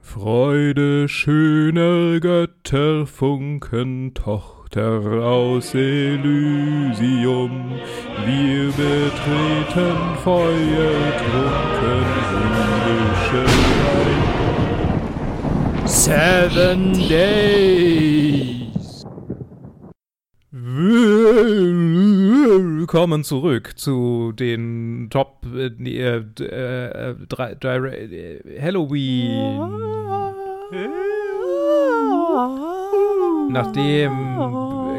Freude schöner Götterfunken, Tochter aus Elysium, wir betreten feuertrunken himmlische. Seven Days. Willkommen zurück zu den Top äh, äh, äh, drei, drei, äh, Halloween. Nachdem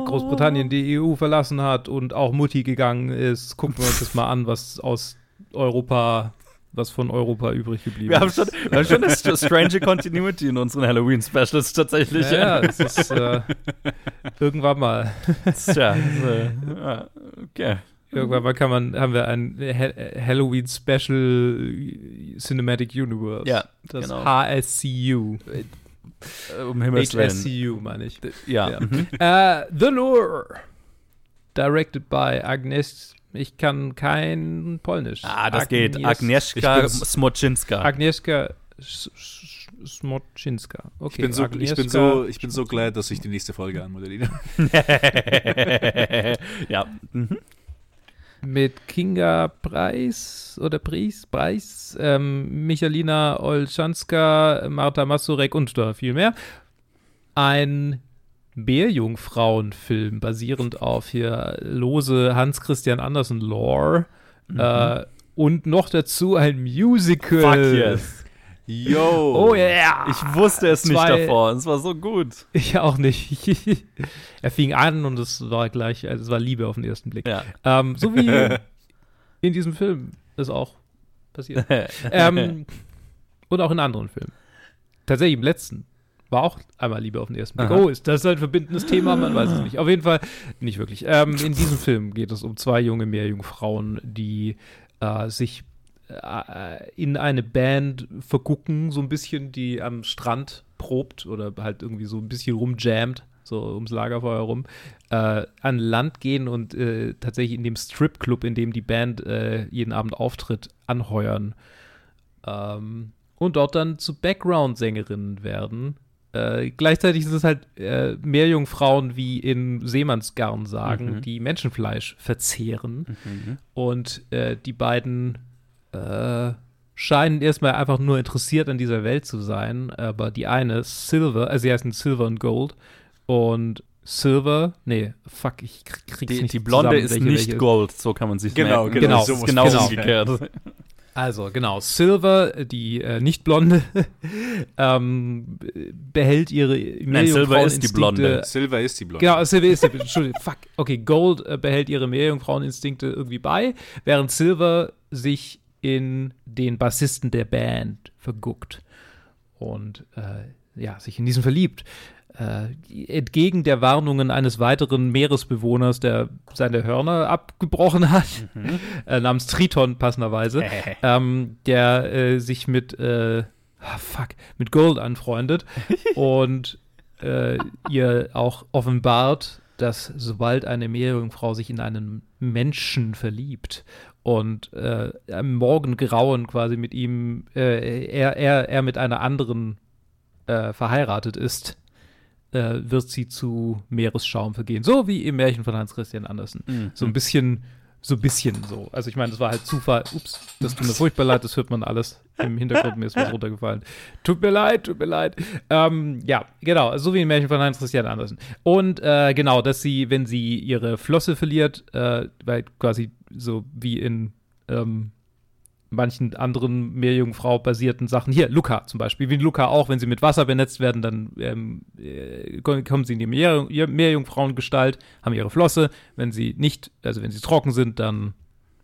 Großbritannien die EU verlassen hat und auch Mutti gegangen ist, gucken wir uns das mal an, was aus Europa, was von Europa übrig geblieben Wir haben ist. schon, wir haben schon eine st- strange Continuity in unseren Halloween-Specials tatsächlich. ja, ja, das ist äh, irgendwann mal. Tja, äh, okay. Irgendwann mal kann man, haben wir ein Ha- Halloween Special Cinematic Universe. Ja, das genau. HSCU. Äh, Um Himmels Willen. HSCU meine ich. Ja. Ja. Mhm. Äh, The Lure. Directed by Agnes. Ich kann kein Polnisch. Ah, das Agnies- geht. Agnieszka Smoczynska. Agnieszka Smoczynska. Okay, Ich bin, so, ich, bin Agnieszka- so, ich bin so glad, dass ich die nächste Folge anmoderiere. ja. Mhm. mit Kinga Preis oder Preis, Preis ähm, Michalina Olszanska, Marta Masurek und da viel mehr. Ein Bärjungfrauenfilm basierend auf hier lose Hans Christian Andersen Lore. Äh, und noch dazu ein Musical. Fuck yes. Yo! Oh yeah! Ich wusste es nicht Zwei- davor. Es war so gut. Ich auch nicht. er fing an und es war gleich, also es war Liebe auf den ersten Blick. Ja. Ähm, so wie in diesem Film ist auch passiert. ähm, und auch in anderen Filmen. Tatsächlich im letzten war auch einmal Liebe auf den ersten Blick. Aha. Oh, ist das ein verbindendes Thema? Man weiß es nicht. Auf jeden Fall nicht wirklich. Ähm, in diesem Film geht es um zwei junge Meerjungfrauen, die äh, sich äh, in eine Band vergucken, so ein bisschen, die am Strand probt oder halt irgendwie so ein bisschen rumjammt, so ums Lagerfeuer rum, äh, an Land gehen und äh, tatsächlich in dem Stripclub, in dem die Band äh, jeden Abend auftritt, anheuern. Ähm, und dort dann zu Background-Sängerinnen werden. Äh, gleichzeitig sind es halt äh, Meerjungfrauen, wie in Seemannsgarn sagen, Mhm. die Menschenfleisch verzehren. Und äh, die beiden äh, scheinen erstmal einfach nur interessiert an dieser Welt zu sein. Aber die eine, Silver, also sie heißen Silver und Gold. Und Silver, nee, fuck, ich krieg, krieg's Die, nicht die Blonde zusammen, ist welche nicht welche Gold, so kann man sich Genau, merken. genau, Das so genau umgekehrt. Also, genau. Silver, die äh, nicht blonde, ähm, behält ihre Nein, Silver ist die Blonde. Silver ist die Blonde. Genau, Silver ist die, Entschuldigung, fuck. Okay, Gold äh, behält ihre Meerjungfraueninstinkte irgendwie bei, während Silver sich in den Bassisten der Band verguckt und äh, ja, sich in diesen verliebt. Äh, entgegen der Warnungen eines weiteren Meeresbewohners, der seine Hörner abgebrochen hat, äh, namens Triton passenderweise, ähm, der äh, sich mit, äh, ah, fuck, mit Gold anfreundet und äh, ihr auch offenbart, dass sobald eine Meerjungfrau sich in einen Menschen verliebt und am Morgengrauen quasi mit ihm, er, er, er mit einer anderen verheiratet ist, äh, wird sie zu Meeresschaum vergehen. So wie im Märchen von Hans Christian Andersen. Mhm. So ein bisschen, so ein bisschen so. Also ich meine, das war halt Zufall. Ups, das tut mir furchtbar leid, das hört man alles im Hintergrund, mir ist was runtergefallen. Tut mir leid, tut mir leid. Ähm, ja, genau, so wie im Märchen von Hans Christian Andersen. Und äh, genau, dass sie, wenn sie ihre Flosse verliert, äh, weil quasi so wie in ähm, manchen anderen Meerjungfrau-basierten Sachen. Hier, Luca zum Beispiel. Wie Luca auch, wenn sie mit Wasser benetzt werden, dann ähm, äh, kommen sie in die Meer, Meerjungfrauengestalt, haben ihre Flosse. Wenn sie nicht, also wenn sie trocken sind, dann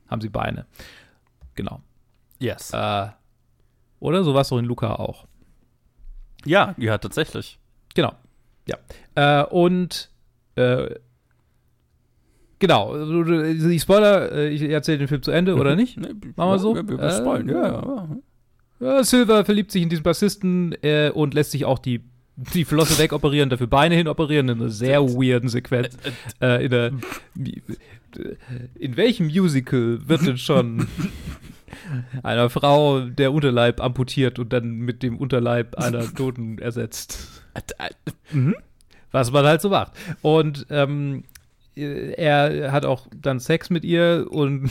haben sie Beine. Genau. Yes. Äh, oder so war es doch in Luca auch. Ja, ja, tatsächlich. Genau. Ja. Äh, und äh, genau, die Spoiler, äh, ich erzähle den Film zu Ende, oder nicht? Nee, Machen wir so? Wir, wir, wir Äh, ja, ja. ja. Ja, Silver verliebt sich in diesen Bassisten äh, und lässt sich auch die, die Flosse wegoperieren, dafür Beine hinoperieren, in einer sehr weirden Sequenz. Äh, in, der, in welchem Musical wird denn schon einer Frau der Unterleib amputiert und dann mit dem Unterleib einer Toten ersetzt. Mhm. Was man halt so macht. Und ähm, er hat auch dann Sex mit ihr und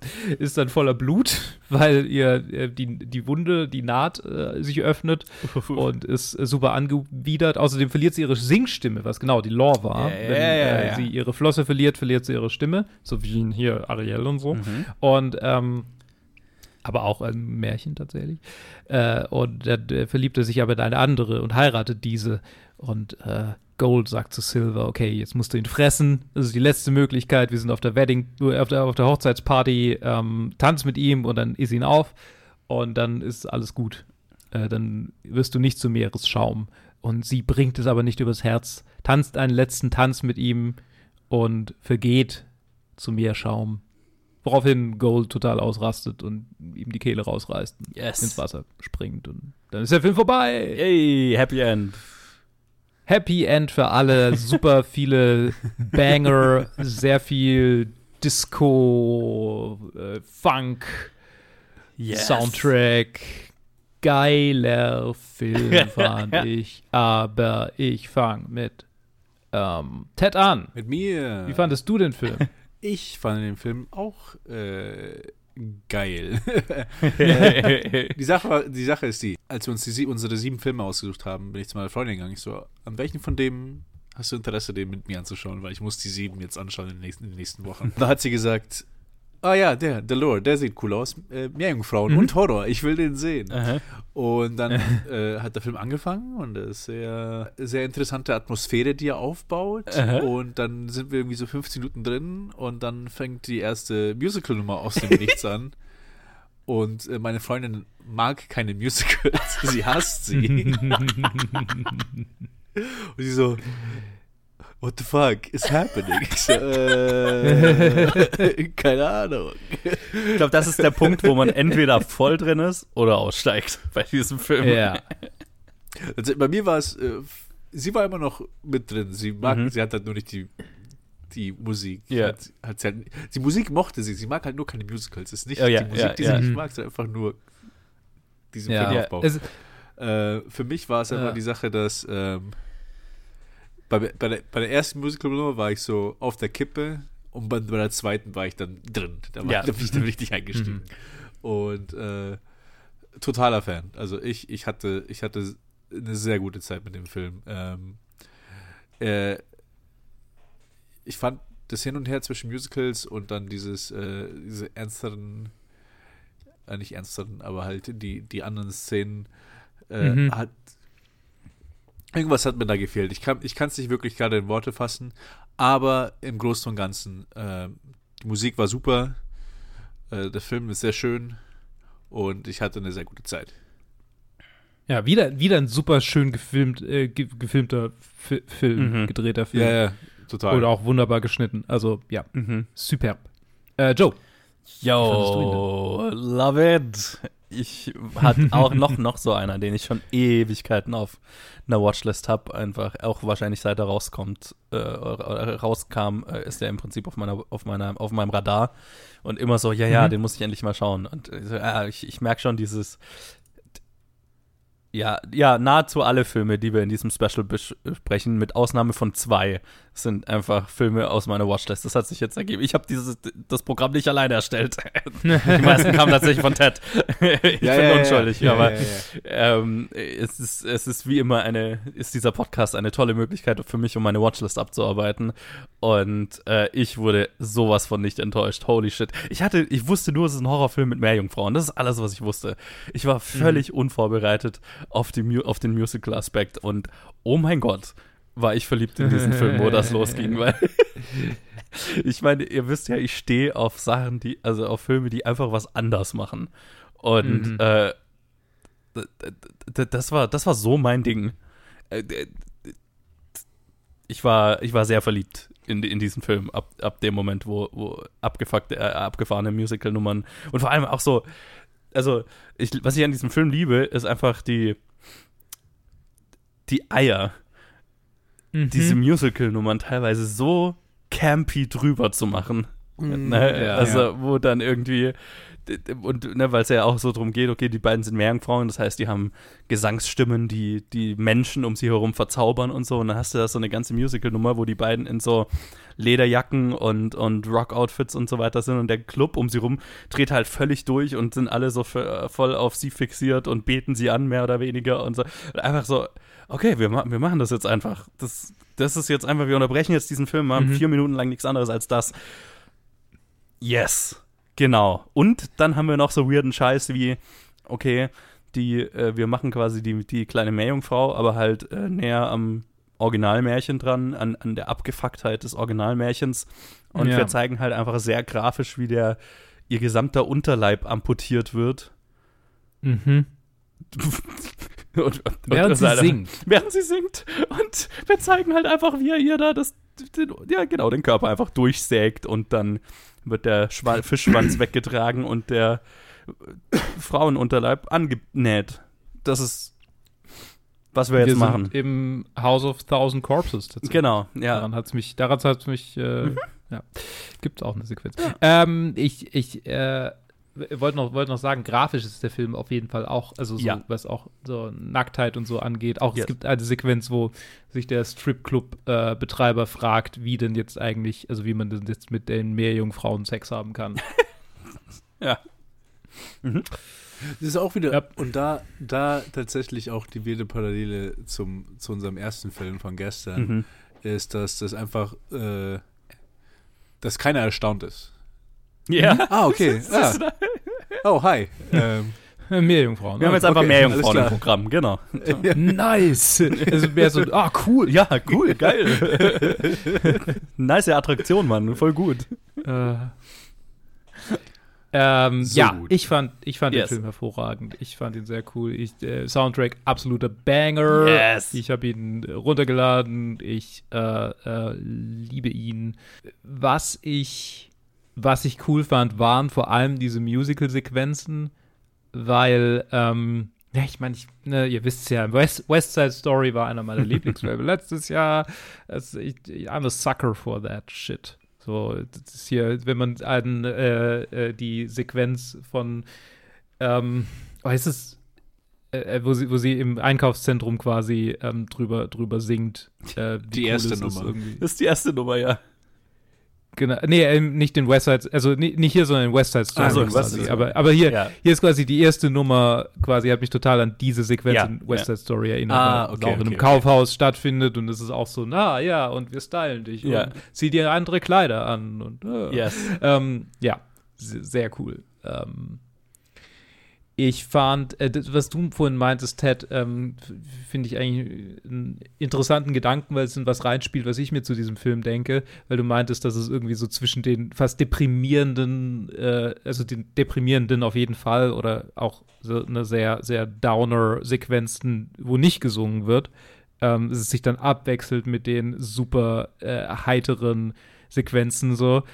ist dann voller Blut, weil ihr äh, die, die Wunde, die Naht äh, sich öffnet und ist äh, super angewidert. Außerdem verliert sie ihre Singstimme, was genau die Lore war. Ja, Wenn ja, äh, ja. sie ihre Flosse verliert, verliert sie ihre Stimme, so wie hier Ariel und so. Mhm. Und ähm, aber auch ein Märchen tatsächlich. Äh, und äh, verliebt er sich aber in eine andere und heiratet diese. Und äh, Gold sagt zu Silver, okay, jetzt musst du ihn fressen. Das ist die letzte Möglichkeit. Wir sind auf der Wedding, auf der, auf der Hochzeitsparty, ähm, tanz mit ihm und dann iss ihn auf. Und dann ist alles gut. Äh, dann wirst du nicht zu Meeresschaum. Und sie bringt es aber nicht übers Herz, tanzt einen letzten Tanz mit ihm und vergeht zu Meerschaum. Woraufhin Gold total ausrastet und ihm die Kehle rausreißt und Yes. ins Wasser springt. Und dann ist der Film vorbei. Yay, Happy End. Happy End für alle, super viele Banger, sehr viel Disco, äh, Funk, Yes. Soundtrack. Geiler Film, fand ich. Aber ich fange mit ähm, Ted an. Mit mir. Wie fandest du den Film? ich fand den Film auch äh, geil. die, Sache die Sache ist die, als wir uns die, unsere sieben Filme ausgesucht haben, bin ich zu meiner Freundin gegangen. Ich so, an welchen von dem hast du Interesse, den mit mir anzuschauen? Weil ich muss die sieben jetzt anschauen in den nächsten, in den nächsten Wochen. Da hat sie gesagt, ah ja, der, der Lore, der sieht cool aus. Äh, Meerjungfrauen Mhm. und Horror, ich will den sehen. Aha. Und dann äh, hat der Film angefangen und es ist sehr, sehr interessante Atmosphäre, die er aufbaut. Aha. Und dann sind wir irgendwie so 15 Minuten drin und dann fängt die erste Musical-Nummer aus dem Nichts an. Und äh, meine Freundin mag keine Musicals, sie hasst sie. und sie so, What the fuck is happening? Ich so, äh, keine Ahnung. Ich glaube, das ist der Punkt, wo man entweder voll drin ist oder aussteigt bei diesem Film. ja. Also bei mir war es, äh, sie war immer noch mit drin. Sie mag, Mhm. sie hat halt nur nicht die, die Musik. Ja. Hat, hat sie halt, die Musik mochte sie. Sie mag halt nur keine Musicals. Es ist nicht Oh ja, die Musik, ja, die ja. sie nicht Mhm. mag, sondern einfach nur diesen ja. Filmaufbau. Äh, für mich war es einfach die Sache, dass ähm, bei, bei, der, bei der ersten Musical-Nummer war ich so auf der Kippe und bei, bei der zweiten war ich dann drin. Da, war, Ja. da bin ich dann richtig eingestiegen. Und äh, totaler Fan. Also ich, ich hatte, ich hatte eine sehr gute Zeit mit dem Film. Ähm, äh, ich fand das Hin und Her zwischen Musicals und dann dieses, äh, diese ernsteren, äh, nicht ernsteren, aber halt die, die anderen Szenen äh, Mhm. hat irgendwas hat mir da gefehlt. Ich kann ich es nicht wirklich gerade in Worte fassen, aber im Großen und Ganzen äh, die Musik war super, äh, der Film ist sehr schön und ich hatte eine sehr gute Zeit. ja, wieder, wieder ein super schön gefilmt, äh, ge gefilmter Fi Film, Mhm. gedrehter Film. Ja, ja, total. Oder auch wunderbar geschnitten. Also, ja, Mhm. superb. Äh, Joe. Yo, love it. Ich hatte auch noch, noch so einer, den ich schon Ewigkeiten auf einer Watchlist habe. Einfach, auch wahrscheinlich seit er rauskommt, äh, rauskam, äh, ist der im Prinzip auf meiner, auf meiner, auf meinem Radar. Und immer so, ja, ja, Mhm. den muss ich endlich mal schauen. Und äh, ja, ich, ich merke schon dieses, ja, ja, nahezu alle Filme, die wir in diesem Special bes- besprechen, mit Ausnahme von zwei, sind einfach Filme aus meiner Watchlist. Das hat sich jetzt ergeben. Ich habe dieses das Programm nicht alleine erstellt. Die meisten kamen tatsächlich von Ted. ich Ja, bin ja, unschuldig, ja, aber ja, ja, Ähm, es, ist, es ist wie immer eine, ist dieser Podcast eine tolle Möglichkeit für mich, um meine Watchlist abzuarbeiten. Und äh, ich wurde sowas von nicht enttäuscht. Holy shit. Ich hatte, ich wusste nur, es ist ein Horrorfilm mit Meerjungfrauen. Das ist alles, was ich wusste. Ich war völlig unvorbereitet auf, die, auf den Musical-Aspekt und oh mein Gott, war ich verliebt in diesen Film, wo das losging, weil ich meine, ihr wisst ja, ich stehe auf Sachen, die, also auf Filme, die einfach was anders machen. Und Mhm. äh, das war, das war so mein Ding. Äh, Ich war, ich war sehr verliebt in, in diesen Film ab, ab dem Moment, wo, wo abgefuckte, äh, abgefahrene Musical-Nummern und vor allem auch so, also ich, was ich an diesem Film liebe, ist einfach die, die Eier, Mhm. diese Musical-Nummern teilweise so campy drüber zu machen. Ne? ja, also, ja. wo dann irgendwie und ne, weil es ja auch so darum geht, okay, die beiden sind Meerjungfrauen, das heißt, die haben Gesangsstimmen, die die Menschen um sie herum verzaubern und so. Und dann hast du da so eine ganze Musical-Nummer, wo die beiden in so Lederjacken und, und Rock-Outfits und so weiter sind und der Club um sie rum dreht halt völlig durch und sind alle so voll auf sie fixiert und beten sie an, mehr oder weniger und so. Und einfach so, okay, wir, wir machen das jetzt einfach. Das, das ist jetzt einfach, wir unterbrechen jetzt diesen Film, machen mhm. vier Minuten lang nichts anderes als das. Yes. Genau. Und dann haben wir noch so weirden Scheiß wie, okay, die, äh, wir machen quasi die, die kleine Meerjungfrau, aber halt äh, näher am Originalmärchen dran, an, an der Abgefucktheit des Originalmärchens. Und ja. wir zeigen halt einfach sehr grafisch, wie der ihr gesamter Unterleib amputiert wird. Mhm. und, und, während und sie leider, singt. Während sie singt. Und wir zeigen halt einfach, wie er ihr da das, den, ja genau, den Körper einfach durchsägt und dann wird der Schwa Fischschwanz weggetragen und der Frauenunterleib angenäht. Das ist, was wir, wir jetzt machen. Im House of Thousand Corpses tatsächlich. Genau, ja. Daran hat es mich, daran hat es mich, äh, mhm. ja, gibt es auch eine Sequenz. Ja. Ähm, ich, ich, äh, wollte noch, wollt noch sagen, grafisch ist der Film auf jeden Fall auch, also so, ja. was auch so Nacktheit und so angeht. Auch yes. es gibt eine Sequenz, wo sich der Stripclub-Betreiber äh, fragt, wie denn jetzt eigentlich, also wie man denn jetzt mit den Meerjungfrauen Sex haben kann. ja. Mhm. Das ist auch wieder, ja. und da, da tatsächlich auch die wilde Parallele zum, zu unserem ersten Film von gestern, mhm. ist, dass das einfach, äh, dass keiner erstaunt ist. Ja. Ah, okay. Ah. Oh, hi. Ähm, Meerjungfrauen. Wir haben jetzt einfach okay, Meerjungfrauen im Programm, genau. Ja. Nice. Also mehr so, ah, cool. Ja, cool, geil. nice Attraktion, Mann. Voll gut. Äh. Ähm, so ja, gut. ich fand, ich fand yes. den Film hervorragend. Ich fand ihn sehr cool. Ich, äh, Soundtrack absoluter Banger. Yes. Ich habe ihn runtergeladen. Ich äh, äh, liebe ihn. Was ich was ich cool fand, waren vor allem diese Musical-Sequenzen, weil, ähm, ja, ich meine, ne, ihr wisst ja, West, West Side Story war einer meiner Lieblingsfilme letztes Jahr. Also ich, I'm a sucker for that shit. So, das ist hier, wenn man an äh, äh, die Sequenz von, ähm, oh, ist es, äh, äh, wo, sie, wo sie im Einkaufszentrum quasi ähm, drüber, drüber singt. Äh, die erste Nummer. Das ist die erste Nummer, ja. Genau, nee, ähm, nicht in West Side, also nicht hier, sondern in West Side Story. Also quasi. Aber, aber hier, ja. hier ist quasi die erste Nummer, quasi hat mich total an diese Sequenz ja, in West Side Story erinnert, ah, okay, die auch in einem okay, Kaufhaus okay. stattfindet und es ist auch so, na ja, und wir stylen dich ja. und zieh dir andere Kleider an und äh. yes. ähm, ja, sehr cool. Ähm, ich fand, äh, was du vorhin meintest, Ted, ähm, finde ich eigentlich einen interessanten Gedanken, weil es in was reinspielt, was ich mir zu diesem Film denke, weil du meintest, dass es irgendwie so zwischen den fast deprimierenden, äh, also den deprimierenden auf jeden Fall oder auch so eine sehr, sehr Downer-Sequenzen, wo nicht gesungen wird, ähm, es sich dann abwechselt mit den super äh, heiteren Sequenzen so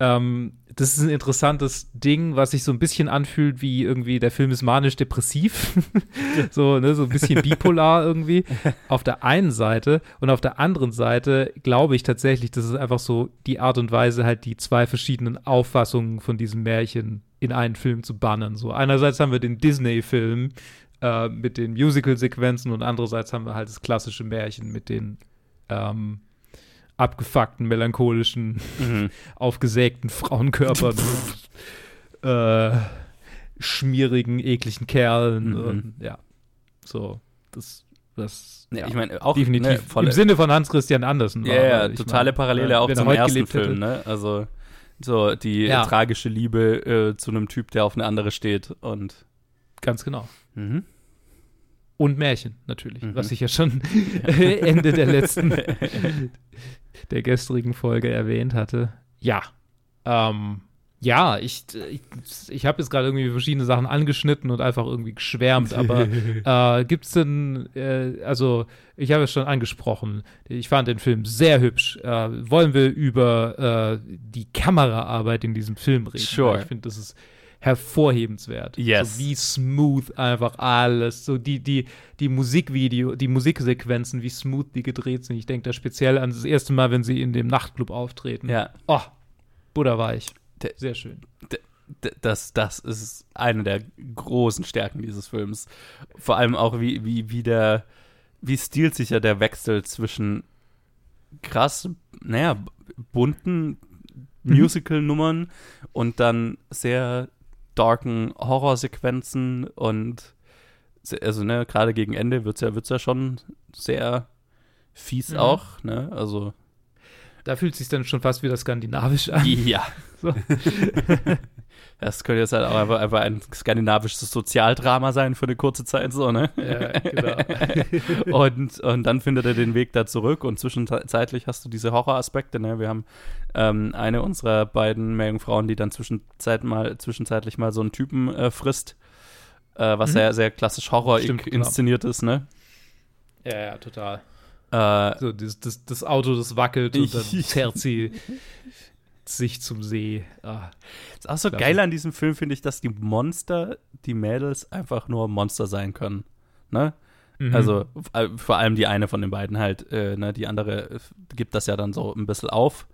ähm, das ist ein interessantes Ding, was sich so ein bisschen anfühlt wie irgendwie, der Film ist manisch-depressiv. so, ne, so ein bisschen bipolar irgendwie. Auf der einen Seite und auf der anderen Seite glaube ich tatsächlich, das ist einfach so die Art und Weise, halt die zwei verschiedenen Auffassungen von diesem Märchen in einen Film zu bannen. So, einerseits haben wir den Disney-Film äh, mit den Musical-Sequenzen und andererseits haben wir halt das klassische Märchen mit den ähm, abgefuckten, melancholischen, mhm. aufgesägten Frauenkörpern äh, schmierigen, ekligen Kerlen. Mhm. Und, ja, so, das, das ja, ich meine, auch definitiv ne, im Sinne von Hans Christian Andersen. Ja, ja totale mein, Parallele auch zum ersten Film, ne? Also so die ja. tragische Liebe äh, zu einem Typ, der auf eine andere steht und ganz genau. Mhm. Und Märchen natürlich, mhm. was ich ja schon Ende der letzten der gestrigen Folge erwähnt hatte. Ja. Ähm, ja, ich, ich, ich habe jetzt gerade irgendwie verschiedene Sachen angeschnitten und einfach irgendwie geschwärmt, aber äh, gibt es denn, äh, also ich habe es schon angesprochen, ich fand den Film sehr hübsch. Äh, wollen wir über äh, die Kameraarbeit in diesem Film reden? Sure. Ich finde, das ist hervorhebenswert. Yes. So wie smooth einfach alles. So die, die, die Musikvideo, die Musiksequenzen, wie smooth die gedreht sind. Ich denke da speziell an das erste Mal, wenn sie in dem Nachtclub auftreten. Ja. Oh, butterweich. Sehr schön. das, das ist eine der großen Stärken dieses Films. Vor allem auch, wie, wie, wie der, wie stilsicher der Wechsel zwischen krass, naja, bunten Mhm. Musical-Nummern und dann sehr darken Horrorsequenzen und also ne, gerade gegen Ende wird's ja, wird's ja schon sehr fies Mhm. auch, ne? Also Da fühlt es sich dann schon fast wieder skandinavisch an. ja. So. Das könnte jetzt halt auch einfach, einfach ein skandinavisches Sozialdrama sein für eine kurze Zeit, so, ne? Ja, genau. und, und dann findet er den Weg da zurück und zwischenzeitlich hast du diese Horroraspekte, ne? Wir haben ähm, eine unserer beiden Meerjungfrauen, die dann zwischenzeit mal, zwischenzeitlich mal so einen Typen äh, frisst, äh, was Mhm. sehr, sehr klassisch Horror Stimmt, genau. inszeniert ist, ne? ja, ja, total. Äh, So, das, das, das Auto, das wackelt und dann zerrt sie sich zum See. Ah, ist auch so geil an diesem Film, finde ich, dass die Monster, die Mädels einfach nur Monster sein können, ne? mhm. Also äh, vor allem die eine von den beiden halt, äh, ne, die andere äh, gibt das ja dann so ein bisschen auf.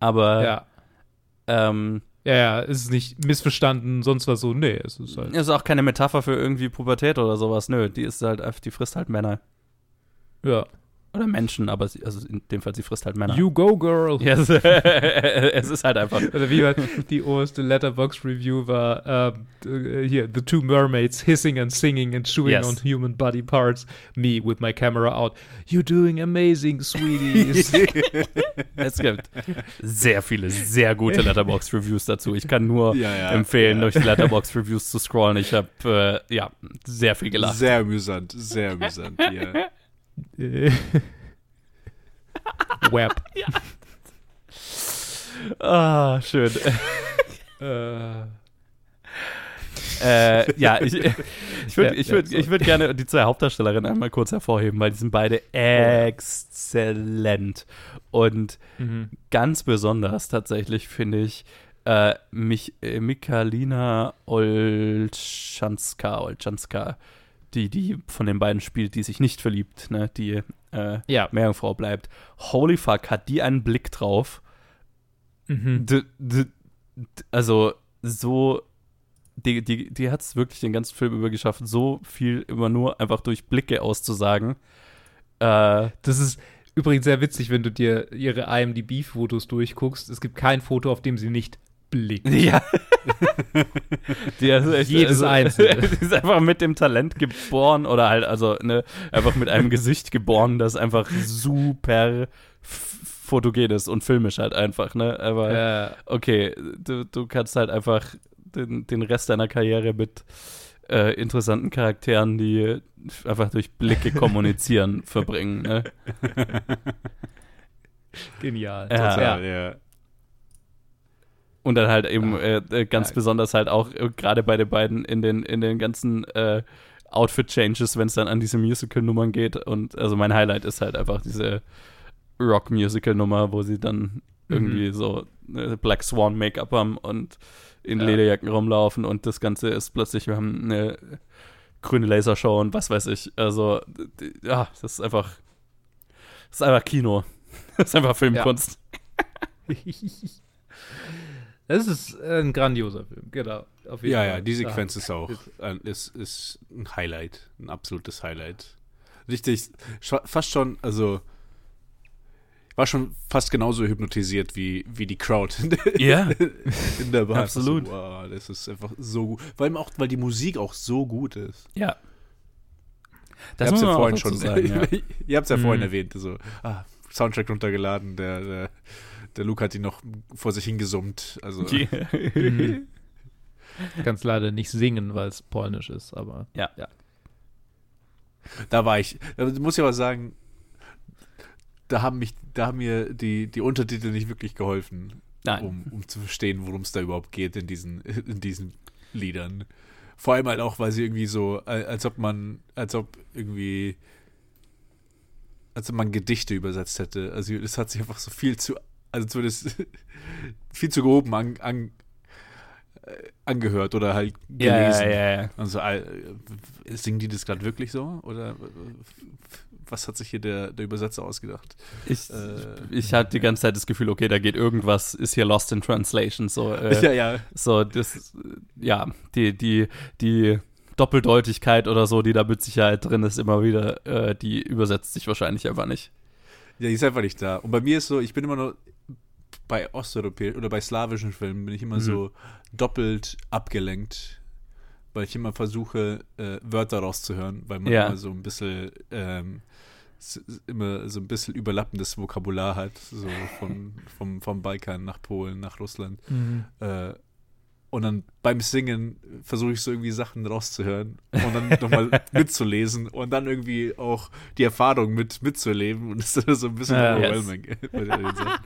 Aber ja. ähm, Ja, ja, es ist nicht missverstanden, sonst was so. Nee, es ist halt. ist auch keine Metapher für irgendwie Pubertät oder sowas. Nö, die ist halt einfach, die frisst halt Männer. Ja. Oder Menschen, aber sie, also in dem Fall, sie frisst halt Männer. You go, girl. Yes. es ist halt einfach. Oder wie war die oberste Letterbox-Review war, äh, hier, The Two Mermaids hissing and singing and chewing Yes. on human body parts. Me with my camera out. You're doing amazing, sweeties. Es gibt sehr viele, sehr gute Letterbox-Reviews dazu. Ich kann nur Ja, ja, empfehlen, ja. durch die Letterbox-Reviews zu scrollen. Ich habe, äh, ja, sehr viel gelacht. Sehr amüsant, sehr amüsant. Ja. Äh, Web. Ah, schön. Äh, äh, ja, ich, ich würde Ja, ich ja, würd, ich würd gerne die zwei Hauptdarstellerinnen einmal kurz hervorheben, weil die sind beide exzellent. Und mhm. ganz besonders tatsächlich finde ich äh, mich, äh, Mikalina Olczanska, Olczanska, die, die von den beiden spielt, die sich nicht verliebt, ne, die äh, Ja. Meerjungfrau bleibt. Holy fuck, hat die einen Blick drauf. Mhm. D d d also so, die, die, die hat es wirklich den ganzen Film über geschafft, so viel immer nur einfach durch Blicke auszusagen. Äh, Das ist übrigens sehr witzig, wenn du dir ihre IMDb-Fotos durchguckst. Es gibt kein Foto, auf dem sie nicht blickt. ja. die ist echt, Jedes einzelne. die ist einfach mit dem Talent geboren oder halt, also, ne, einfach mit einem Gesicht geboren, das einfach super fotogen ist und filmisch halt einfach, ne? Aber Äh, okay, du, du kannst halt einfach den, den Rest deiner Karriere mit äh, interessanten Charakteren, die einfach durch Blicke kommunizieren, verbringen. Ne? genial. Ja. Total, ja. Und dann halt eben Ja. äh, äh, ganz Ja. besonders halt auch äh, gerade bei den beiden in den, in den ganzen äh, Outfit-Changes, wenn es dann an diese Musical-Nummern geht. Und also mein Highlight ist halt einfach diese Rock-Musical-Nummer, wo sie dann irgendwie so äh, Black Swan-Make-up haben und in Ja. Lederjacken rumlaufen und das Ganze ist plötzlich, wir haben eine grüne Lasershow und was weiß ich. Also, ja, das ist einfach, das ist einfach Kino. Das ist einfach Filmkunst. Das ist ein grandioser Film, genau. Auf jeden Ja, Fall. ja, die. Sequenz ist auch ein, ist, ist ein Highlight, ein absolutes Highlight. Richtig, fast schon, also war schon fast genauso hypnotisiert wie, wie die Crowd Ja. in der Bahn. Absolut. So, wow, das ist einfach so gut. Vor allem auch, weil die Musik auch so gut ist. Ja. Das ihr muss habt ja vorhin schon sagen, ja. Ihr habt es ja vorhin Mhm. erwähnt, so, ah, Soundtrack runtergeladen, der, der, der Luke hat ihn noch vor sich hingesummt. Also, Die- Mhm. Kannst leider nicht singen, weil es polnisch ist, aber Ja. da war ich, da muss ich aber sagen, da haben mich, da haben mir die, die Untertitel nicht wirklich geholfen, um, um zu verstehen, worum es da überhaupt geht in diesen, in diesen Liedern. Vor allem halt auch, weil sie irgendwie so, al- als ob man, als ob irgendwie, als ob man Gedichte übersetzt hätte. Also es hat sich einfach so viel zu, also zumindest viel zu gehoben an, an, äh, angehört oder halt Ja, gelesen. ja, ja. Also, äh, singen die das gerade wirklich so? Oder äh, was hat sich hier der, der Übersetzer ausgedacht? Ich, Äh, ich hatte die ganze Zeit das Gefühl, okay, da geht irgendwas, ist hier Lost in Translation. So, äh, ja, ja. so das, ja, die, die, die Doppeldeutigkeit oder so, die da mit Sicherheit drin ist, immer wieder, äh, die übersetzt sich wahrscheinlich einfach nicht. Ja, die ist einfach nicht da. Und bei mir ist so, ich bin immer nur bei osteuropäischen oder bei slawischen Filmen bin ich immer Mhm. so doppelt abgelenkt, weil ich immer versuche, äh, Wörter rauszuhören, weil man Ja. immer so ein bisschen ähm, immer so ein bisschen überlappendes Vokabular hat, so von, vom, vom Balkan nach Polen, nach Russland. Mhm. Äh, und dann beim Singen versuche ich so irgendwie Sachen rauszuhören und dann nochmal mitzulesen und dann irgendwie auch die Erfahrung mit mitzuerleben und das ist so ein bisschen Ja, overwhelming. Sachen.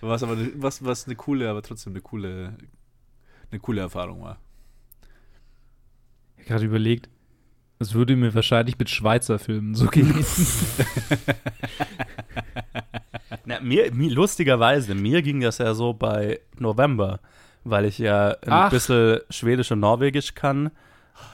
Was aber was, was eine coole, aber trotzdem eine coole, eine coole Erfahrung war. Ich habe gerade überlegt, es würde mir wahrscheinlich mit Schweizer Filmen so gehen. Na, mir, mir, lustigerweise, mir ging das ja so bei November, weil ich ja ein Ach. bisschen Schwedisch und Norwegisch kann.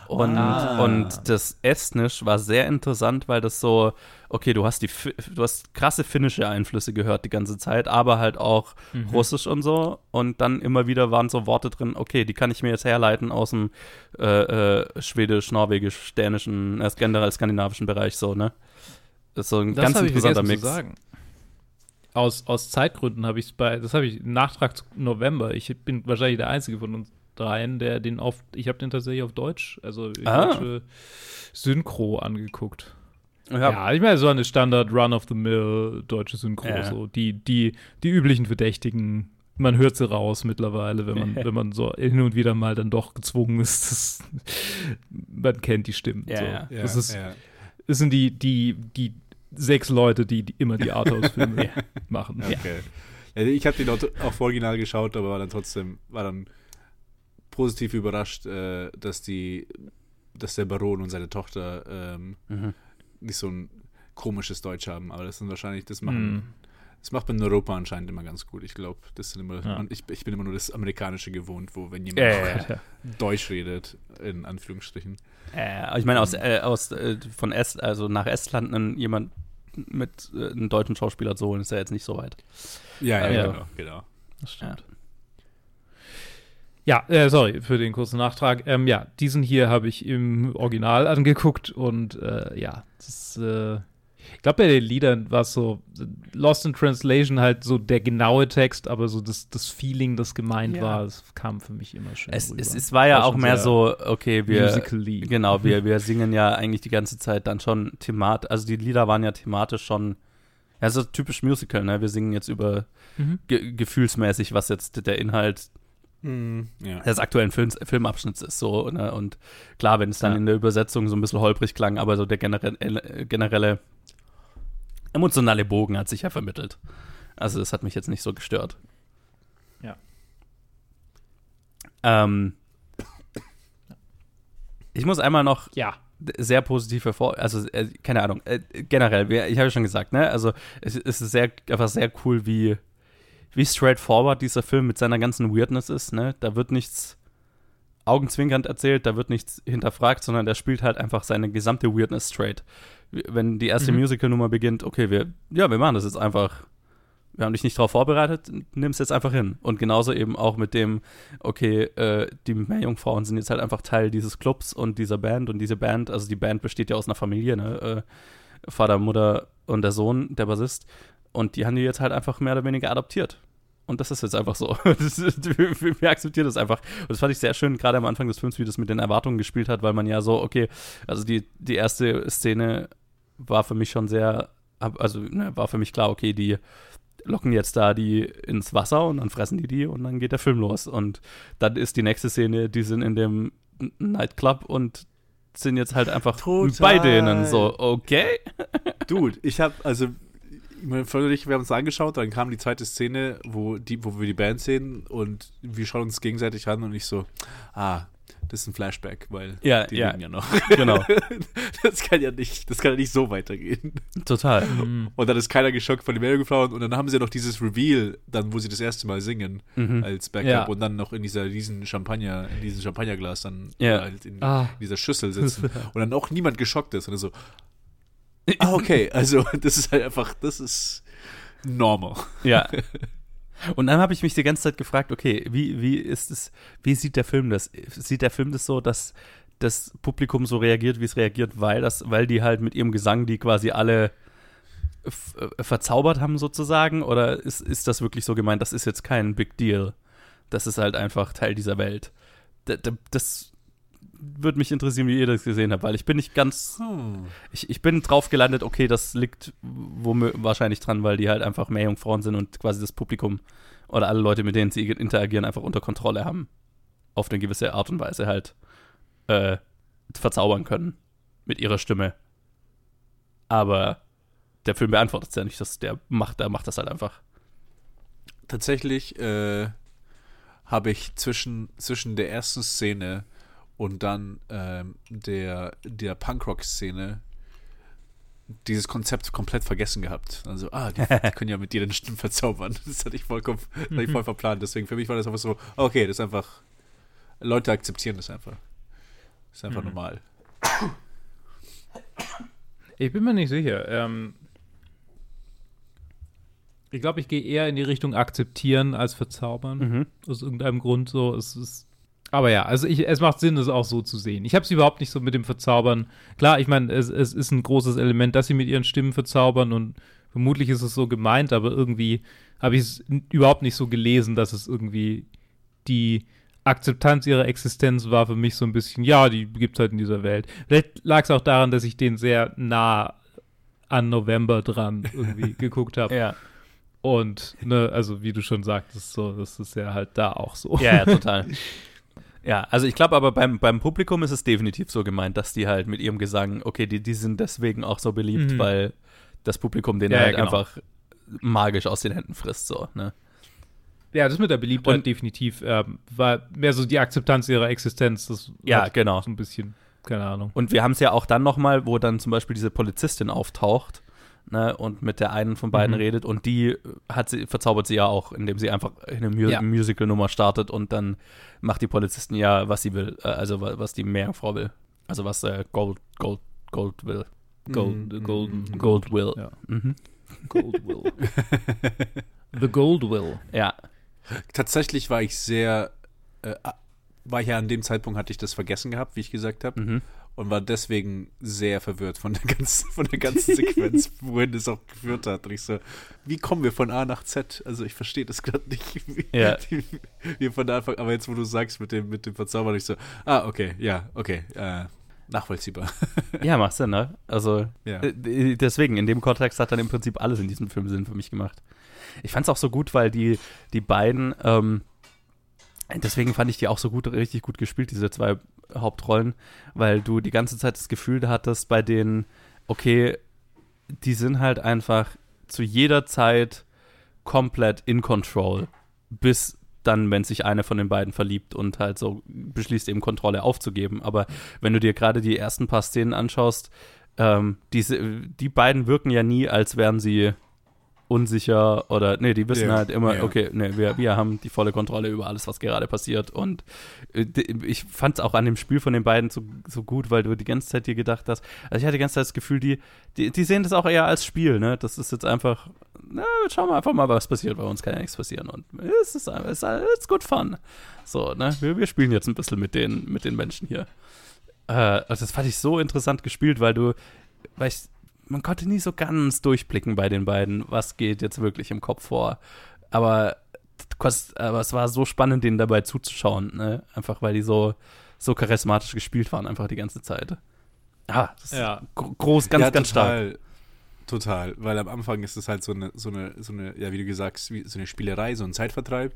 Und, Ah. und das Estnisch war sehr interessant, weil das so, okay, du hast die, du hast krasse finnische Einflüsse gehört die ganze Zeit, aber halt auch Mhm. Russisch und so. Und dann immer wieder waren so Worte drin, okay, die kann ich mir jetzt herleiten aus dem äh, äh, Schwedisch, Norwegisch, Dänischen, erst generell skandinavischen Bereich so, ne? Das ist so ein ganz hab ich interessanter Mix. zu sagen. Aus, aus Zeitgründen habe ich es bei, das habe ich im Nachtrag zu November. Ich bin wahrscheinlich der Einzige von uns dreien, der den auf, ich habe den tatsächlich auf Deutsch, also Ah. deutsche Synchro angeguckt. Ja, Ja, ich meine, so eine Standard Run-of-the-Mill deutsche Synchro, Ja. so die, die, die üblichen Verdächtigen. Man hört sie raus mittlerweile, wenn man, wenn man so hin und wieder mal dann doch gezwungen ist. Das, man kennt die Stimmen. Ja, so. ja. Das, ist, ja. das sind die, die, die sechs Leute, die, die immer die Arthouse-Filme machen. Okay. Ich habe den auch, auch original geschaut, aber war dann trotzdem, war dann positiv überrascht, äh, dass die, dass der Baron und seine Tochter ähm, Mhm. nicht so ein komisches Deutsch haben, aber das sind wahrscheinlich, das machen, Mhm. das macht man in Europa anscheinend immer ganz gut. Ich glaube, das sind immer, Ja. und ich, ich bin immer nur das Amerikanische gewohnt, wo wenn jemand. Ja. Deutsch redet, in Anführungsstrichen. Äh, ich meine, aus, äh, aus äh, von Est, also nach Estland einen, jemand mit äh, einem deutschen Schauspieler zu holen, ist ja jetzt nicht so weit. Ja, ja, genau. genau. Das stimmt. Ja, äh, sorry für den kurzen Nachtrag. Ähm, ja, diesen hier habe ich im Original angeguckt und äh, ja, das, äh, ich glaube, bei den Liedern war es so Lost in Translation halt so der genaue Text, aber so das, das Feeling, das gemeint Ja. war, das kam für mich immer schön. Es, rüber. es, es war ja War auch mehr so, okay, wir, musically. genau, wir, wir singen ja eigentlich die ganze Zeit dann schon thematisch, also die Lieder waren ja thematisch schon, ja, so typisch Musical, ne? Wir singen jetzt über Mhm. ge gefühlsmäßig, was jetzt der Inhalt Ja. des aktuellen Films, Filmabschnitts ist so, ne? Und klar, wenn es dann Ja. in der Übersetzung so ein bisschen holprig klang, aber so der generelle, äh, generelle emotionale Bogen hat sich ja vermittelt. Also das hat mich jetzt nicht so gestört. Ja. Ähm, ich muss einmal noch Ja. sehr positiv hervor, also äh, keine Ahnung, äh, generell, ich habe ja schon gesagt, ne, also es, es ist sehr, einfach sehr cool, wie, wie straightforward dieser Film mit seiner ganzen Weirdness ist, ne, da wird nichts augenzwinkernd erzählt, da wird nichts hinterfragt, sondern der spielt halt einfach seine gesamte Weirdness straight. Wenn die erste Mhm. Musical-Nummer beginnt, okay, wir, ja, wir machen das jetzt einfach, wir haben dich nicht darauf vorbereitet, nimm es jetzt einfach hin. Und genauso eben auch mit dem, okay, äh, die Meerjungfrauen sind jetzt halt einfach Teil dieses Clubs und dieser Band und diese Band, also die Band besteht ja aus einer Familie, ne? Äh, Vater, Mutter und der Sohn, der Bassist. Und die haben die jetzt halt einfach mehr oder weniger adoptiert. Und das ist jetzt einfach so. Das wir, wir akzeptieren das einfach. Und das fand ich sehr schön, gerade am Anfang des Films, wie das mit den Erwartungen gespielt hat, weil man ja so, okay, also die, die erste Szene war für mich schon sehr, hab- also ne, war für mich klar, okay, die locken jetzt da die ins Wasser und dann fressen die die und dann geht der Film los. Und dann ist die nächste Szene, die sind in dem Nightclub und sind jetzt halt einfach Total. bei denen so, okay. Dude, ich habe, also, Freund und ich, wir haben uns angeschaut, dann kam die zweite Szene, wo, die, wo wir die Band sehen und wir schauen uns gegenseitig an und ich so, ah, das ist ein Flashback, weil Ja, die ja. leben ja noch. Genau, Das kann ja nicht, das kann ja nicht so weitergehen. total. Mhm. Und dann ist keiner geschockt von den Meerjungfrauen und dann haben sie noch dieses Reveal, dann wo sie das erste Mal singen Mhm. als Backup Ja. und dann noch in dieser riesen Champagner, in diesem Champagnerglas dann Ja. halt in Ah. dieser Schüssel sitzen und dann auch niemand geschockt ist und dann so Ah, okay. Also, das ist halt einfach, das ist normal. Ja. Und dann habe ich mich die ganze Zeit gefragt, okay, wie, wie ist es, wie sieht der Film das? Sieht der Film das so, dass das Publikum so reagiert, wie es reagiert, weil das, weil die halt mit ihrem Gesang die quasi alle äh, verzaubert haben sozusagen? Oder ist, ist das wirklich so gemeint, das ist jetzt kein Big Deal? Das ist halt einfach Teil dieser Welt. Das, das würde mich interessieren, wie ihr das gesehen habt, weil ich bin nicht ganz. Hm. Ich, ich bin drauf gelandet, okay, das liegt wahrscheinlich dran, weil die halt einfach mehr Jungfrauen sind und quasi das Publikum oder alle Leute, mit denen sie interagieren, einfach unter Kontrolle haben. Auf eine gewisse Art und Weise halt äh, verzaubern können mit ihrer Stimme. Aber der Film beantwortet es ja nicht, dass der macht, der macht das halt einfach. Tatsächlich äh, habe ich zwischen, zwischen der ersten Szene und dann ähm, der, der Punkrock-Szene dieses Konzept komplett vergessen gehabt. Also, ah, die, die können ja mit dir den Stimmen verzaubern. Das hatte ich vollkommen, hatte ich voll verplant. Deswegen für mich war das einfach so, okay, das ist einfach, Leute akzeptieren das einfach. Das ist einfach Mhm. normal. Ich bin mir nicht sicher. Ähm, ich glaube, ich gehe eher in die Richtung akzeptieren als verzaubern. Mhm. Aus irgendeinem Grund so. Es ist. Aber ja, also ich, es macht Sinn, es auch so zu sehen. Ich habe es überhaupt nicht so mit dem Verzaubern. Klar, ich meine, es, es ist ein großes Element, dass sie mit ihren Stimmen verzaubern und vermutlich ist es so gemeint, aber irgendwie habe ich es überhaupt nicht so gelesen, dass es irgendwie die Akzeptanz ihrer Existenz war für mich so ein bisschen, ja, die gibt es halt in dieser Welt. Vielleicht lag es auch daran, dass ich den sehr nah an November dran irgendwie geguckt habe. Ja. Und, ne, also wie du schon sagtest, so, das ist ja halt da auch so. Ja, ja, total. ja, also ich glaube aber beim, beim Publikum ist es definitiv so gemeint, dass die halt mit ihrem Gesang, okay, die, die sind deswegen auch so beliebt, Mhm. weil das Publikum den Ja, halt genau. einfach magisch aus den Händen frisst, so, ne? Ja, das mit der Beliebtheit Und- definitiv ähm, war mehr so die Akzeptanz ihrer Existenz. Das Ja, genau. So ein bisschen, keine Ahnung. Und wir haben es ja auch dann nochmal, wo dann zum Beispiel diese Polizistin auftaucht, ne, und mit der einen von beiden Mhm. redet und die hat sie, verzaubert sie ja auch, indem sie einfach eine Mu Ja. Musical-Nummer startet und dann macht die Polizistin ja, was sie will, äh, also wa- was die Meerjungfrau will. Also was äh, Gold, Gold, Gold will. Gold, Mhm. Golden, Gold will. Ja. Mhm. Gold Will. The Gold Will. Ja. Tatsächlich war ich sehr, äh, war ich ja an dem Zeitpunkt, hatte ich das vergessen gehabt, wie ich gesagt habe. Mhm. und war deswegen sehr verwirrt von der ganzen, von der ganzen Sequenz, wohin es auch geführt hat. Und ich so, wie kommen wir von A nach Z? Also ich verstehe das gerade nicht, wie, Ja. wie wir von Anfang, aber jetzt, wo du sagst mit dem, mit dem Verzaubern, ich so, ah, okay, ja, okay, äh, nachvollziehbar. Ja, macht Sinn, ne? Also, Ja. äh, deswegen, in dem Kontext hat dann im Prinzip alles in diesem Film Sinn für mich gemacht. Ich fand es auch so gut, weil die, die beiden, ähm, deswegen fand ich die auch so gut, richtig gut gespielt, diese zwei Hauptrollen, weil du die ganze Zeit das Gefühl hattest bei denen, okay, die sind halt einfach zu jeder Zeit komplett in control, bis dann, wenn sich eine von den beiden verliebt und halt so beschließt, eben Kontrolle aufzugeben. Aber wenn du dir gerade die ersten paar Szenen anschaust, ähm, diese, die beiden wirken ja nie, als wären sie unsicher oder nee, die wissen Ja, halt immer, ja. okay, nee, wir, wir haben die volle Kontrolle über alles, was gerade passiert. Und äh, ich fand es auch an dem Spiel von den beiden so, so gut, weil du die ganze Zeit dir gedacht hast, also ich hatte die ganze Zeit das Gefühl, die, die, die sehen das auch eher als Spiel, ne? Das ist jetzt einfach, na, schauen wir einfach mal, was passiert, bei uns kann ja nichts passieren. Und es ist es ist good fun. So, ne? Wir, wir spielen jetzt ein bisschen mit den, mit den Menschen hier. Äh, also das fand ich so interessant gespielt, weil du, weil ich, man konnte nie so ganz durchblicken bei den beiden, was geht jetzt wirklich im Kopf vor. Aber, aber es war so spannend, denen dabei zuzuschauen, ne? Einfach weil die so, so charismatisch gespielt waren, einfach die ganze Zeit. Ah, das Ja. ist groß, ganz, ja, ganz stark. total, Total, weil am Anfang ist es halt so eine, so eine, so eine, ja, wie du gesagt hast, wie so eine Spielerei, so ein Zeitvertreib.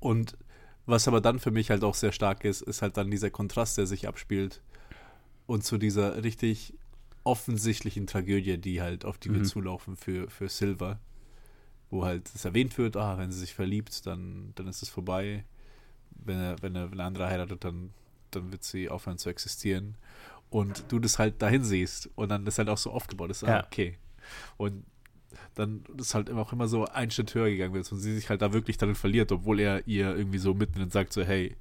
Und was aber dann für mich halt auch sehr stark ist, ist halt dann dieser Kontrast, der sich abspielt und zu dieser richtig offensichtlichen Tragödie, die halt auf die wir Mhm. zulaufen für, für Silver. Wo halt es erwähnt wird, ah, wenn sie sich verliebt, dann, dann ist es vorbei. Wenn er, wenn er eine andere heiratet, dann, dann wird sie aufhören zu existieren. Und du das halt dahin siehst und dann ist halt auch so aufgebaut ist, ah, Ja. okay. Und dann ist halt immer auch immer so ein Schritt höher gegangen wird und sie sich halt da wirklich darin verliert, obwohl er ihr irgendwie so mitten sagt so, hey,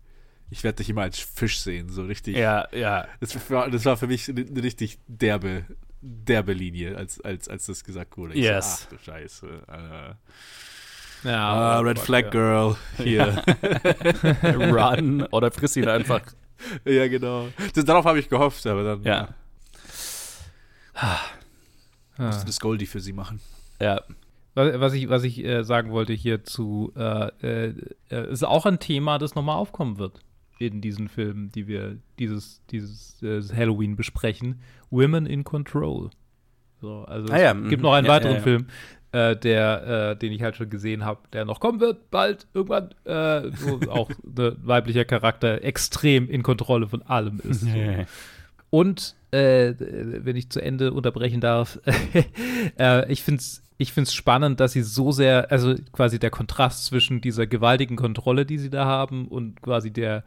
ich werde dich immer als Fisch sehen, so richtig. Ja, ja. Das war, das war für mich eine, eine richtig derbe, derbe Linie, als, als, als das gesagt wurde. Ich Yes. So, ach du Scheiße. Äh, Ja, ah, Red Gott, Flag ja. Girl. Hier. Run oder friss ihn einfach. ja, genau. Das, darauf habe ich gehofft, aber dann Ja. musste Ah. das Goldie für sie machen. Ja. Was was ich, was ich äh, sagen wollte hierzu, äh, äh, äh, ist auch ein Thema, das nochmal aufkommen wird in diesen Filmen, die wir dieses, dieses äh, Halloween besprechen. Women in Control. So, also Ah ja, es gibt mhm. noch einen Ja, weiteren ja, ja. Film, äh, der, äh, den ich halt schon gesehen habe, der noch kommen wird, bald, irgendwann, äh, wo auch ein weiblicher Charakter extrem in Kontrolle von allem ist. So. Und äh, wenn ich zu Ende unterbrechen darf, äh, ich finde es ich find's spannend, dass sie so sehr, also quasi der Kontrast zwischen dieser gewaltigen Kontrolle, die sie da haben, und quasi der,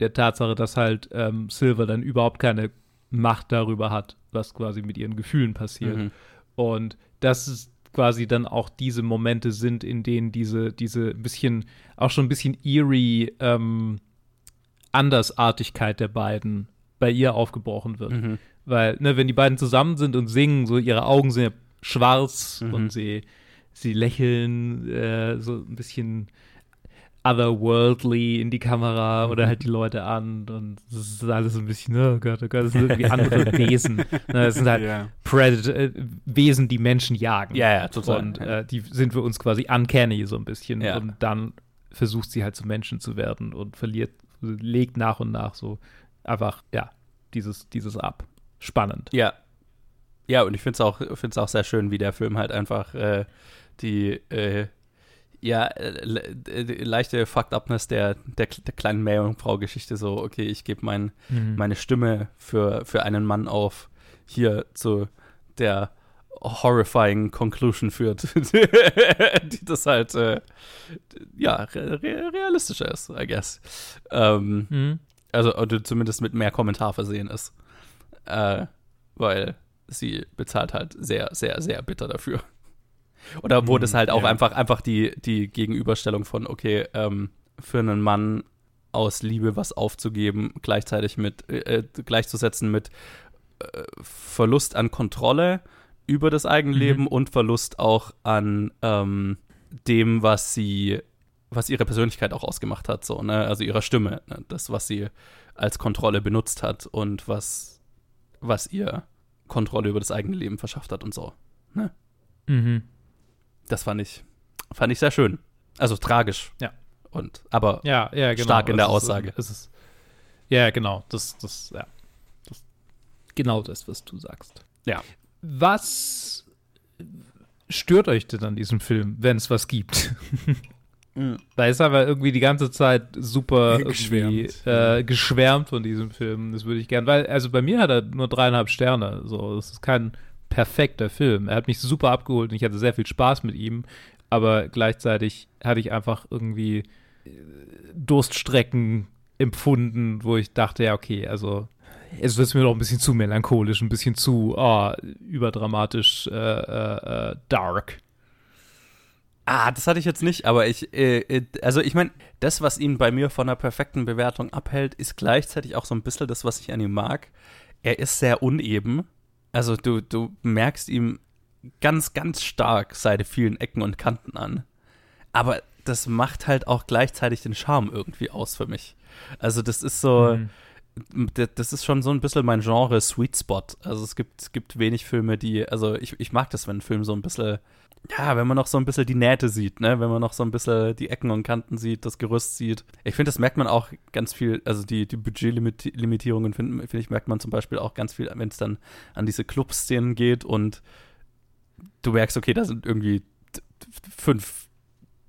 der Tatsache, dass halt ähm, Silver dann überhaupt keine Macht darüber hat, was quasi mit ihren Gefühlen passiert. Mhm. Und dass es quasi dann auch diese Momente sind, in denen diese, diese bisschen, auch schon ein bisschen eerie ähm, Andersartigkeit der beiden bei ihr aufgebrochen wird. Mhm. Weil, ne, wenn die beiden zusammen sind und singen, so ihre Augen sind ja schwarz Mhm. und sie, sie lächeln äh, so ein bisschen otherworldly in die Kamera oder halt die Leute an und das ist alles so ein bisschen, oh Gott, oh Gott, das sind irgendwie andere Wesen. Ne, Das sind halt Ja. Predator, äh, Wesen, die Menschen jagen. Ja, ja, total. Und äh, die sind für uns quasi uncanny so ein bisschen. Ja. Und dann versucht sie halt zu Menschen zu werden und verliert, legt nach und nach so einfach, ja, dieses, dieses ab. Spannend. Ja. Ja, und ich finde es auch, find's auch sehr schön, wie der Film halt einfach äh, die äh, ja, äh, äh, leichte Fucked Upness der, der, der kleinen Meerjungfrau-Geschichte so, okay, ich gebe mein, Mhm. meine Stimme für, für einen Mann auf, hier zu der horrifying Conclusion führt, die das halt, äh, ja, re re realistischer ist, I guess. Ähm, Mhm. also oder zumindest mit mehr Kommentar versehen ist. Äh, weil sie bezahlt halt sehr, sehr, sehr bitter dafür. Oder wo Mhm, das halt auch ja. einfach, einfach die, die Gegenüberstellung von, okay, ähm, für einen Mann aus Liebe was aufzugeben, gleichzeitig mit, äh, äh, gleichzusetzen mit äh, Verlust an Kontrolle über das Eigenleben Mhm. und Verlust auch an ähm, dem, was sie, was ihre Persönlichkeit auch ausgemacht hat, so, ne? Also ihrer Stimme, ne? das, was sie als Kontrolle benutzt hat und was, was ihr Kontrolle über das eigene Leben verschafft hat und so. Mhm. Das fand ich, fand ich sehr schön. Also tragisch. Ja. Und, aber Ja, ja, genau. Stark in der Es ist, Aussage. Es ist, ja, genau. Das, das, ja. Das, genau das, was du sagst. Ja. Was stört euch denn an diesem Film, wenn es was gibt? Da ist aber irgendwie die ganze Zeit super irgendwie, Geschwärmt. äh, geschwärmt von diesem Film. Das würde ich gern, weil, also bei mir hat er nur dreieinhalb Sterne. So, das ist kein perfekter Film. Er hat mich super abgeholt und ich hatte sehr viel Spaß mit ihm, aber gleichzeitig hatte ich einfach irgendwie äh, Durststrecken empfunden, wo ich dachte, ja, okay, also es wird mir doch ein bisschen zu melancholisch, ein bisschen zu oh, überdramatisch äh, äh, äh, dark. Ah, das hatte ich jetzt nicht, aber ich, äh, äh, also ich meine, das, was ihn bei mir von einer perfekten Bewertung abhält, ist gleichzeitig auch so ein bisschen das, was ich an ihm mag. Er ist sehr uneben. Also du, du merkst ihm ganz, ganz stark seine vielen Ecken und Kanten an. Aber das macht halt auch gleichzeitig den Charme irgendwie aus für mich. Also das ist so, Mhm. Das ist schon so ein bisschen mein Genre Sweet Spot. Also es gibt, es gibt wenig Filme, die, also ich, ich mag das, wenn ein Film so ein bisschen, ja, wenn man noch so ein bisschen die Nähte sieht, ne, wenn man noch so ein bisschen die Ecken und Kanten sieht, das Gerüst sieht. Ich finde, das merkt man auch ganz viel, also die, die Budgetlimitierungen, finde find ich, merkt man zum Beispiel auch ganz viel, wenn es dann an diese Club-Szenen geht und du merkst, okay, da sind irgendwie fünf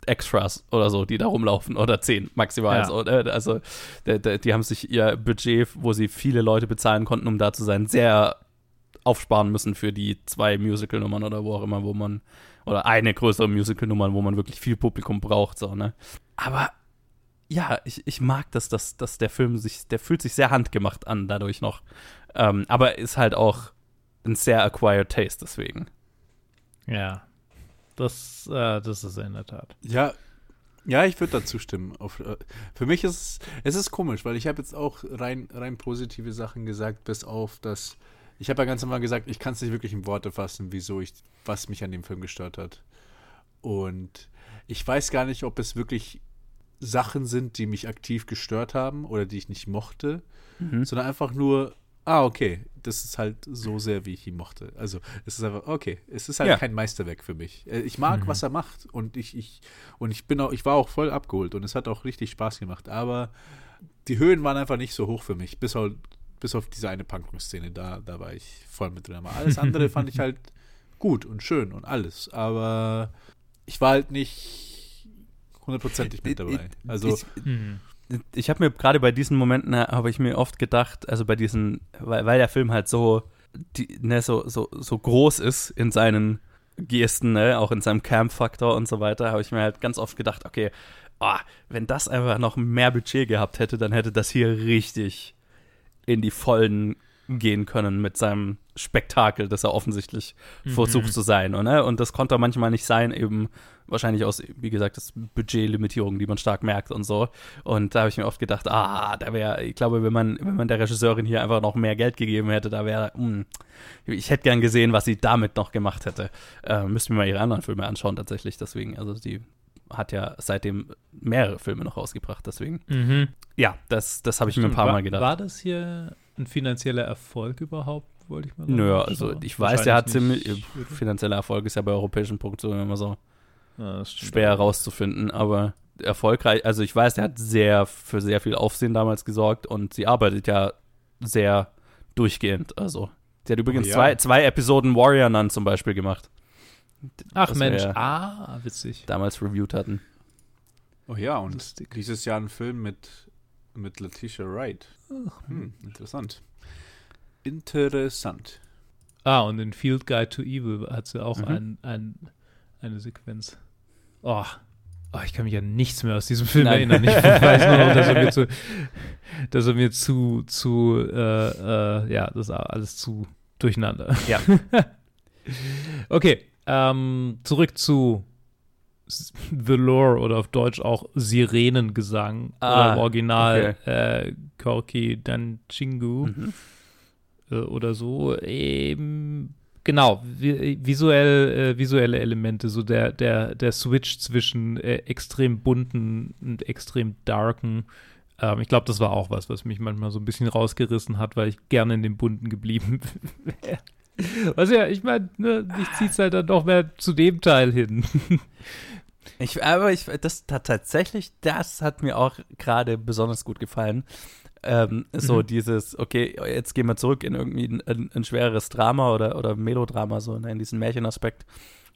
Extras oder so, die da rumlaufen oder zehn maximal. Ja. Ne? Also der, der, die haben sich ihr Budget, wo sie viele Leute bezahlen konnten, um da zu sein, sehr aufsparen müssen für die zwei Musical-Nummern oder wo auch immer, wo man, oder eine größere Musical-Nummer, wo man wirklich viel Publikum braucht, so, ne? Aber ja, ich, ich mag das, dass, dass der Film sich, der fühlt sich sehr handgemacht an dadurch noch. Ähm, aber ist halt auch ein sehr acquired taste deswegen. Ja, das, äh, das ist er in der Tat. Ja, ja, ich würde dazu stimmen. Auf, äh, für mich ist es, ist komisch, weil ich habe jetzt auch rein, rein positive Sachen gesagt, bis auf, dass Ich habe ja ganz normal gesagt, ich kann es nicht wirklich in Worte fassen, wieso ich, was mich an dem Film gestört hat. Und ich weiß gar nicht, ob es wirklich Sachen sind, die mich aktiv gestört haben oder die ich nicht mochte, Mhm. sondern einfach nur, ah, okay, das ist halt so sehr, wie ich ihn mochte. Also es ist einfach, okay, es ist halt Ja. kein Meisterwerk für mich. Äh, Ich mag, was er macht und ich, ich, und ich bin auch, ich war auch voll abgeholt und es hat auch richtig Spaß gemacht, aber die Höhen waren einfach nicht so hoch für mich, bis auf, bis auf diese eine Punkrock-Szene, da, da war ich voll mit drin. Aber alles andere fand ich halt gut und schön und alles, aber ich war halt nicht hundertprozentig mit dabei. Also, ich, Mhm. Ich habe mir gerade bei diesen Momenten äh, habe ich mir oft gedacht, also bei diesen, weil, weil der Film halt so, die, ne, so, so, so groß ist in seinen Gesten, ne, auch in seinem Camp-Faktor und so weiter, habe ich mir halt ganz oft gedacht, okay, ah, wenn das einfach noch mehr Budget gehabt hätte, dann hätte das hier richtig in die Vollen gehen können mit seinem Spektakel, das er offensichtlich versucht zu sein. Und, ne? und das konnte manchmal nicht sein, eben wahrscheinlich aus, wie gesagt, das Budgetlimitierung, die man stark merkt und so. Und da habe ich mir oft gedacht, ah, da wäre, ich glaube, wenn man, wenn man der Regisseurin hier einfach noch mehr Geld gegeben hätte, da wäre, hm, ich hätte gern gesehen, was sie damit noch gemacht hätte. Äh, müssten wir mal ihre anderen Filme anschauen, tatsächlich. Deswegen, also die hat ja seitdem mehrere Filme noch rausgebracht, deswegen. Mhm. Ja, das, das habe ich mir ein paar war, Mal gedacht. War das hier ein finanzieller Erfolg überhaupt, wollte ich mal sagen? Nö, also ich weiß, der hat ziemlich, oder? finanzieller Erfolg ist ja bei europäischen Produktionen immer so Ja, stimmt. schwer herauszufinden, aber erfolgreich, also ich weiß, der hat sehr für sehr viel Aufsehen damals gesorgt und sie arbeitet ja sehr durchgehend, also sie hat übrigens Oh ja. zwei, zwei Episoden Warrior Nun zum Beispiel gemacht, Ach Mensch, ah, witzig. damals reviewed hatten. oh ja, und Lustig. dieses Jahr ein Film mit, mit Letitia Wright. Hm, interessant. Interessant. Ah, und in Field Guide to Evil hat sie auch Mhm. ein, ein, eine Sequenz. Oh. oh, ich kann mich an nichts mehr aus diesem Film Nein. erinnern. Ich weiß nur noch, dass er mir zu, dass er mir zu, zu äh, äh, ja, das ist alles zu durcheinander. Ja. okay, ähm, zurück zu The Lore oder auf Deutsch auch Sirenengesang Ah, oder im Original äh, Korki Danchingu Mhm. äh, oder so. Eben, genau, vi visuell, äh, visuelle Elemente, so der, der, der Switch zwischen äh, extrem bunten und extrem darken. Ähm, ich glaube, das war auch was, was mich manchmal so ein bisschen rausgerissen hat, weil ich gerne in dem bunten geblieben wäre. Was ja, ich meine, ne, ich zieh's halt dann doch mehr zu dem Teil hin. Ich, aber ich, das hat tatsächlich, das hat mir auch gerade besonders gut gefallen. Ähm, so Mhm. dieses, okay, jetzt gehen wir zurück in irgendwie ein, ein, ein schwereres Drama oder, oder Melodrama, so ne, in diesen Märchenaspekt.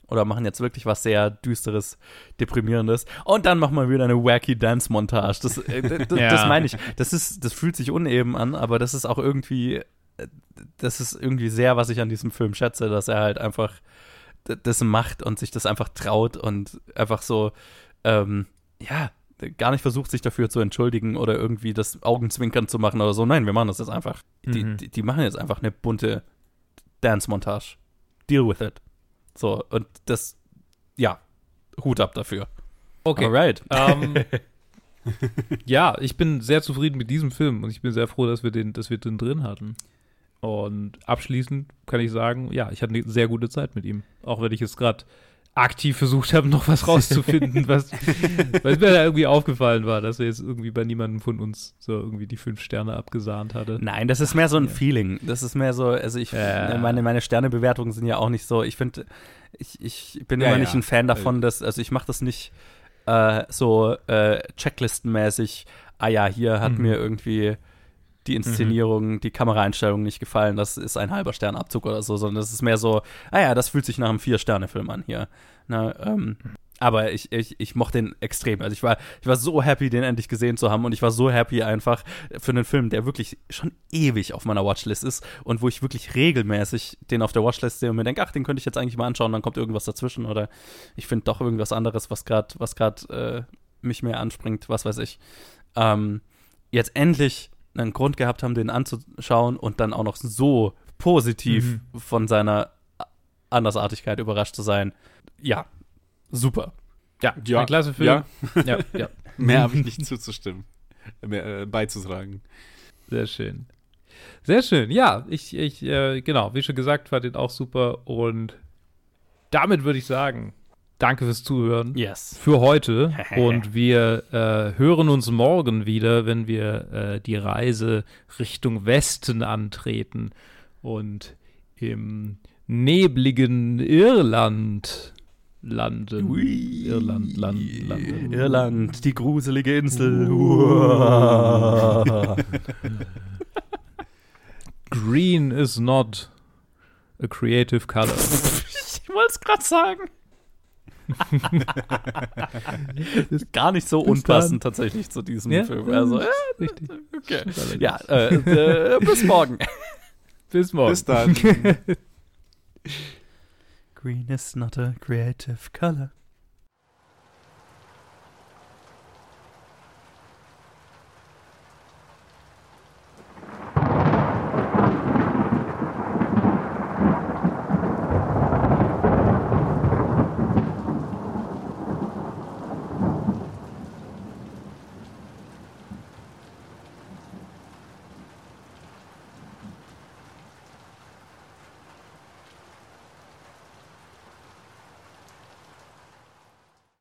Oder machen jetzt wirklich was sehr Düsteres, Deprimierendes. Und dann machen wir wieder eine wacky Dance-Montage. Das, äh, Ja. das meine ich. Das ist, das fühlt sich uneben an, aber das ist auch irgendwie, das ist irgendwie sehr, was ich an diesem Film schätze, dass er halt einfach das macht und sich das einfach traut und einfach so, ähm, ja, gar nicht versucht, sich dafür zu entschuldigen oder irgendwie das Augenzwinkern zu machen oder so. Nein, wir machen das jetzt einfach. Die, Mhm. die, die machen jetzt einfach eine bunte Dance-Montage. Deal with it. So, und das, ja, Hut ab dafür. Okay. Alright. Ähm, ja, ich bin sehr zufrieden mit diesem Film und ich bin sehr froh, dass wir den, dass wir den drin hatten. Und abschließend kann ich sagen, ja, ich hatte eine sehr gute Zeit mit ihm. Auch wenn ich jetzt gerade aktiv versucht habe, noch was rauszufinden, was, was mir da irgendwie aufgefallen war, dass er jetzt irgendwie bei niemandem von uns so irgendwie die fünf Sterne abgesahnt hatte. Nein, das ist mehr so ein ja. Feeling. Das ist mehr so, also ich, Ja. meine, meine Sternebewertungen sind ja auch nicht so, ich finde, ich, ich bin Ja, immer nicht ein Fan davon, dass, also ich mache das nicht äh, so äh, checklistenmäßig, ah ja, hier hat Mhm. mir irgendwie die Inszenierung, die Kameraeinstellung nicht gefallen, das ist ein halber Sternabzug oder so, sondern das ist mehr so, ah ja, das fühlt sich nach einem Vier-Sterne-Film an hier. Na, ähm, aber ich, ich, ich mochte den extrem. Also ich war, ich war so happy, den endlich gesehen zu haben und ich war so happy einfach für einen Film, der wirklich schon ewig auf meiner Watchlist ist und wo ich wirklich regelmäßig den auf der Watchlist sehe und mir denke, ach, den könnte ich jetzt eigentlich mal anschauen, dann kommt irgendwas dazwischen oder ich finde doch irgendwas anderes, was gerade was grad, äh, mich mehr anspringt, was weiß ich. Ähm, jetzt endlich einen Grund gehabt haben, den anzuschauen und dann auch noch so positiv von seiner Andersartigkeit überrascht zu sein. Ja, super. Ja, Ja, ein klasse Film. ja. ja, ja. Mehr habe ich nicht zuzustimmen. Mehr, äh, beizutragen. Sehr schön. Sehr schön. Ja, ich, ich äh, genau, wie schon gesagt, fand den auch super. Und damit würde ich sagen, danke fürs Zuhören. Yes. Für heute. Und wir äh, hören uns morgen wieder, wenn wir äh, die Reise Richtung Westen antreten und im nebligen Irland landen. Ui. Irland, land, landen. Irland, die gruselige Insel. Green is not a creative color. ich wollte es gerade sagen. gar nicht so Bis unpassend tatsächlich zu diesem Ja, Film. Also, ja, richtig. okay. Ja, äh, äh, bis morgen. Bis morgen. Bis dann. Green is not a creative color.